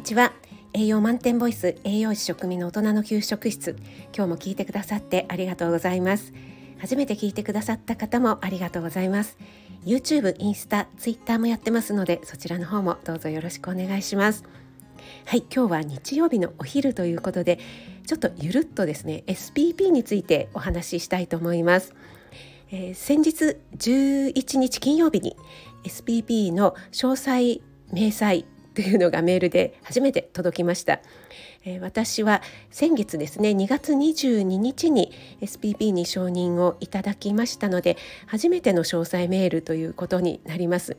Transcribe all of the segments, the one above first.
にちは。栄養満点ボイス栄養士食味の大人の給食室。今日も聞いてくださってありがとうございます。初めて聞いてくださった方もありがとうございます。YouTube、インスタ、Twitter もやってますのでそちらの方もどうぞよろしくお願いします。はい今日は日曜日のお昼ということでちょっとゆるっとですね SPP についてお話ししたいと思います。えー、先日11日金曜日に SPP の詳細明細というのがメールで初めて届きました、えー、私は先月ですね2月22日に SPP に承認をいただきましたので初めての詳細メールということになります。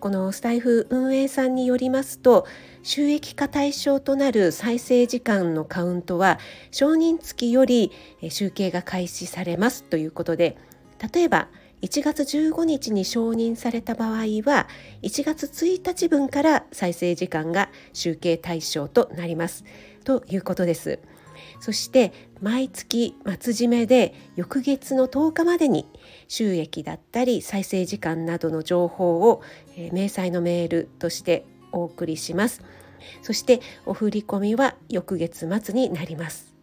このスタイフ運営さんによりますと収益化対象となる再生時間のカウントは承認付きより集計が開始されますということで例えば1月15日に承認された場合は1月1日分から再生時間が集計対象となります。ということです。そして毎月末締めで翌月の10日までに収益だったり再生時間などの情報を、えー、明細のメールとしてお送りします。そしてお振込は翌月末になります。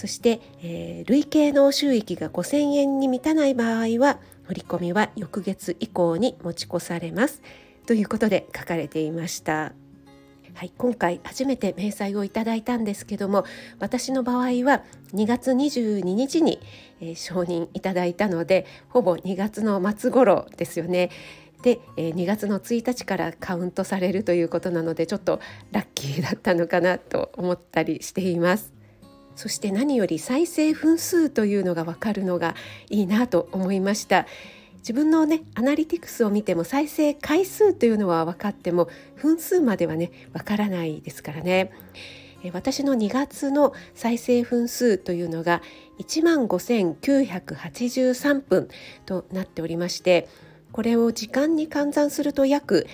そして、えー、累計の収益が5000円に満たない場合は振り込みは翌月以降に持ち越されますということで書かれていました。はい、今回初めて明細をいただいたんですけども私の場合は2月22日に、えー、承認いただいたのでほぼ2月の末頃ですよね。で、えー、2月の1日からカウントされるということなのでちょっとラッキーだったのかなと思ったりしています。そして何より再生分数というのが分かるのがいいなと思いました。自分のねアナリティクスを見ても再生回数というのは分かっても分数まではね分からないですからね。私の2月の再生分数というのが1万5983分となっておりましてこれを時間に換算すると約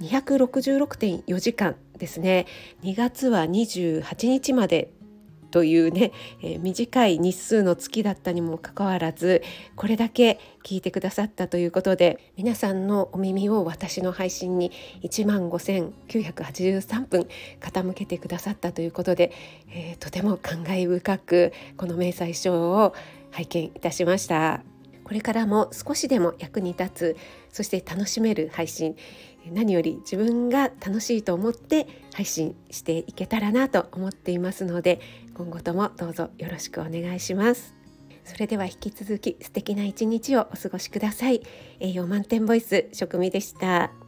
266.4時間ですね。2月は28日までというね、えー、短い日数の月だったにもかかわらずこれだけ聞いてくださったということで皆さんのお耳を私の配信に1万5983分傾けてくださったということで、えー、とても感慨深くこの明細書を拝見いたしました。これからも少しでも役に立つそして楽しめる配信何より自分が楽しいと思って配信していけたらなと思っていますので今後ともどうぞよろしくお願いします。それでは引き続き素敵な一日をお過ごしください。栄養満点ボイス食味でした。